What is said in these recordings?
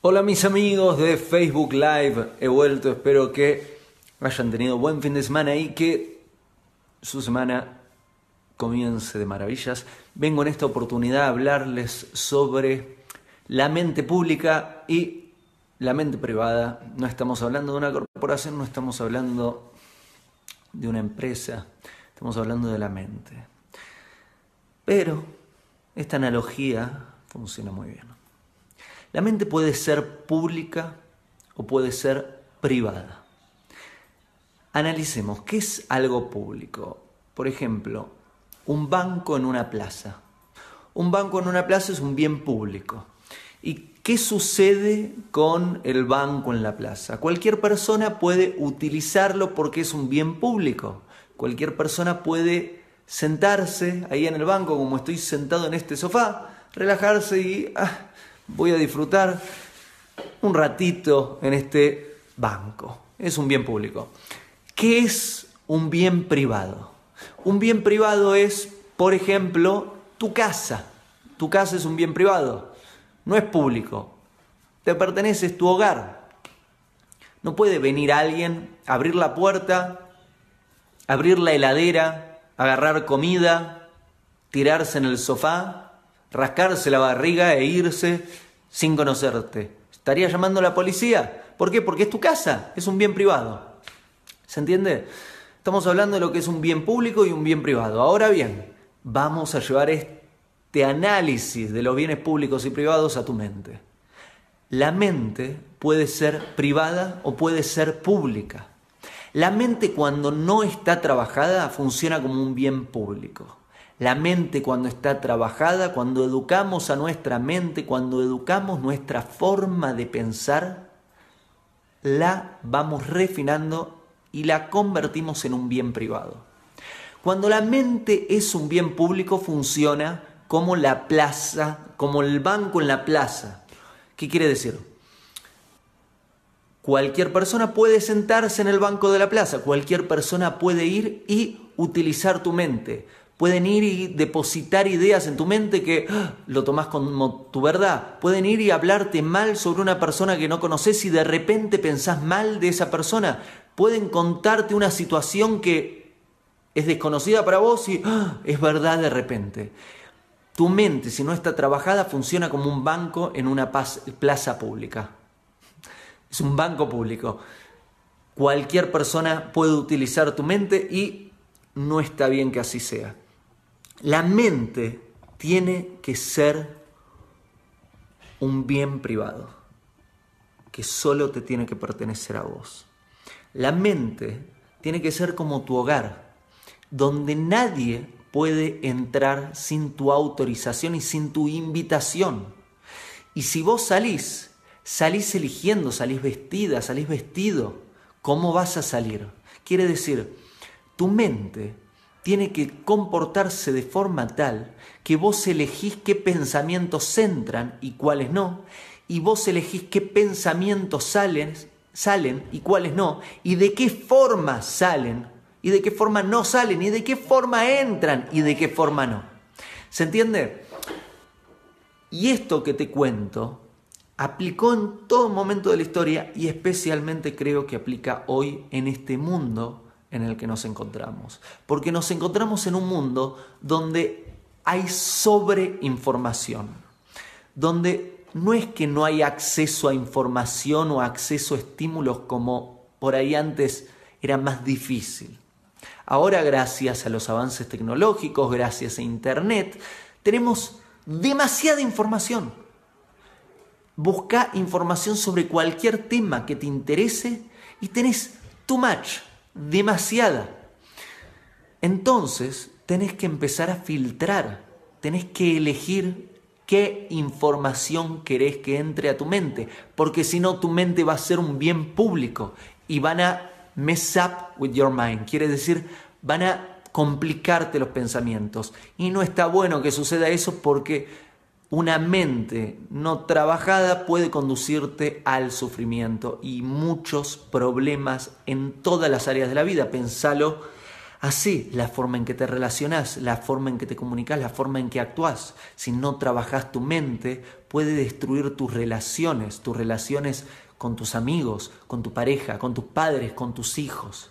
Hola mis amigos de Facebook Live, he vuelto, espero que hayan tenido buen fin de semana y que su semana comience de maravillas. Vengo en esta oportunidad a hablarles sobre la mente pública y la mente privada. No estamos hablando de una corporación, no estamos hablando de una empresa, estamos hablando de la mente. Pero esta analogía funciona muy bien. La mente puede ser pública o puede ser privada. Analicemos, ¿qué es algo público? Por ejemplo, un banco en una plaza. Un banco en una plaza es un bien público. ¿Y qué sucede con el banco en la plaza? Cualquier persona puede utilizarlo porque es un bien público. Cualquier persona puede sentarse ahí en el banco como estoy sentado en este sofá, relajarse y ah, voy a disfrutar un ratito en este banco. Es un bien público. ¿Qué es un bien privado? Un bien privado es, por ejemplo, tu casa. Tu casa es un bien privado, no es público. Te pertenece, es tu hogar. No puede venir alguien, abrir la puerta, abrir la heladera, agarrar comida, tirarse en el sofá rascarse la barriga e irse sin conocerte. ¿Estaría llamando a la policía? ¿Por qué? Porque es tu casa, es un bien privado. ¿Se entiende? Estamos hablando de lo que es un bien público y un bien privado. Ahora bien, vamos a llevar este análisis de los bienes públicos y privados a tu mente. La mente puede ser privada o puede ser pública. La mente cuando no está trabajada funciona como un bien público. La mente cuando está trabajada, cuando educamos a nuestra mente, cuando educamos nuestra forma de pensar, la vamos refinando y la convertimos en un bien privado. Cuando la mente es un bien público, funciona como la plaza, como el banco en la plaza. ¿Qué quiere decir? Cualquier persona puede sentarse en el banco de la plaza, cualquier persona puede ir y utilizar tu mente Pueden ir y depositar ideas en tu mente que ¡ah! lo tomás como tu verdad. Pueden ir y hablarte mal sobre una persona que no conoces y de repente pensás mal de esa persona. Pueden contarte una situación que es desconocida para vos y ¡ah! es verdad de repente. Tu mente, si no está trabajada, funciona como un banco en una plaza pública. Es un banco público. Cualquier persona puede utilizar tu mente y no está bien que así sea. La mente tiene que ser un bien privado, que solo te tiene que pertenecer a vos. La mente tiene que ser como tu hogar, donde nadie puede entrar sin tu autorización y sin tu invitación. Y si vos salís, salís eligiendo, salís vestida, salís vestido, ¿cómo vas a salir? Quiere decir, tu mente tiene que comportarse de forma tal que vos elegís qué pensamientos entran y cuáles no, y vos elegís qué pensamientos salen, salen y cuáles no, y de qué forma salen y de qué forma no salen, y de qué forma entran y de qué forma no. ¿Se entiende? Y esto que te cuento aplicó en todo momento de la historia y especialmente creo que aplica hoy en este mundo en el que nos encontramos. Porque nos encontramos en un mundo donde hay sobreinformación, donde no es que no hay acceso a información o acceso a estímulos como por ahí antes era más difícil. Ahora gracias a los avances tecnológicos, gracias a Internet, tenemos demasiada información. Busca información sobre cualquier tema que te interese y tenés too much demasiada. Entonces, tenés que empezar a filtrar, tenés que elegir qué información querés que entre a tu mente, porque si no tu mente va a ser un bien público y van a mess up with your mind, quiere decir, van a complicarte los pensamientos. Y no está bueno que suceda eso porque una mente no trabajada puede conducirte al sufrimiento y muchos problemas en todas las áreas de la vida. Pensalo Así, la forma en que te relacionas, la forma en que te comunicas, la forma en que actúas. Si no trabajas tu mente, puede destruir tus relaciones, tus relaciones con tus amigos, con tu pareja, con tus padres, con tus hijos.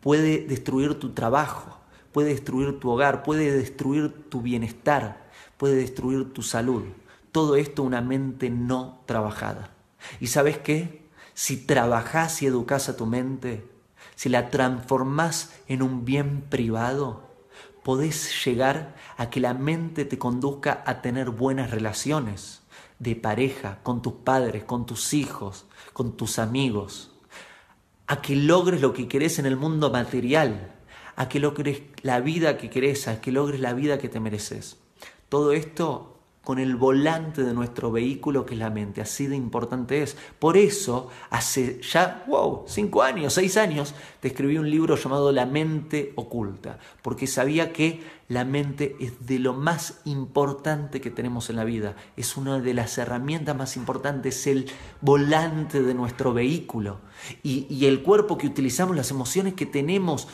Puede destruir tu trabajo, puede destruir tu hogar, puede destruir tu bienestar, puede destruir tu salud. Todo esto una mente no trabajada. ¿Y sabes qué? Si trabajas y educas a tu mente, si la transformás en un bien privado, podés llegar a que la mente te conduzca a tener buenas relaciones de pareja, con tus padres, con tus hijos, con tus amigos, a que logres lo que querés en el mundo material, a que logres la vida que querés, a que logres la vida que te mereces. Todo esto con el volante de nuestro vehículo que es la mente. Así de importante es. Por eso, hace ya, wow, cinco años, seis años, te escribí un libro llamado La mente oculta, porque sabía que la mente es de lo más importante que tenemos en la vida. Es una de las herramientas más importantes, el volante de nuestro vehículo. Y, y el cuerpo que utilizamos, las emociones que tenemos,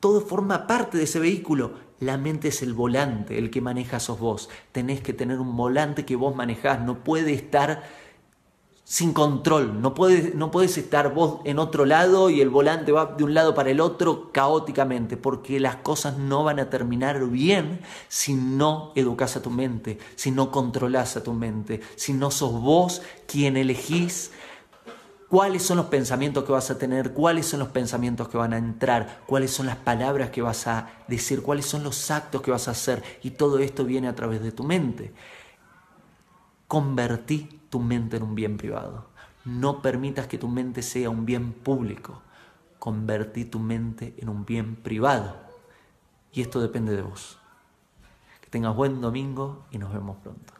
todo forma parte de ese vehículo la mente es el volante, el que maneja sos vos. Tenés que tener un volante que vos manejás. No puede estar sin control. No puedes, no puedes estar vos en otro lado y el volante va de un lado para el otro caóticamente, porque las cosas no van a terminar bien si no educas a tu mente, si no controlas a tu mente, si no sos vos quien elegís cuáles son los pensamientos que vas a tener, cuáles son los pensamientos que van a entrar, cuáles son las palabras que vas a decir, cuáles son los actos que vas a hacer. Y todo esto viene a través de tu mente. Convertí tu mente en un bien privado. No permitas que tu mente sea un bien público. Convertí tu mente en un bien privado. Y esto depende de vos. Que tengas buen domingo y nos vemos pronto.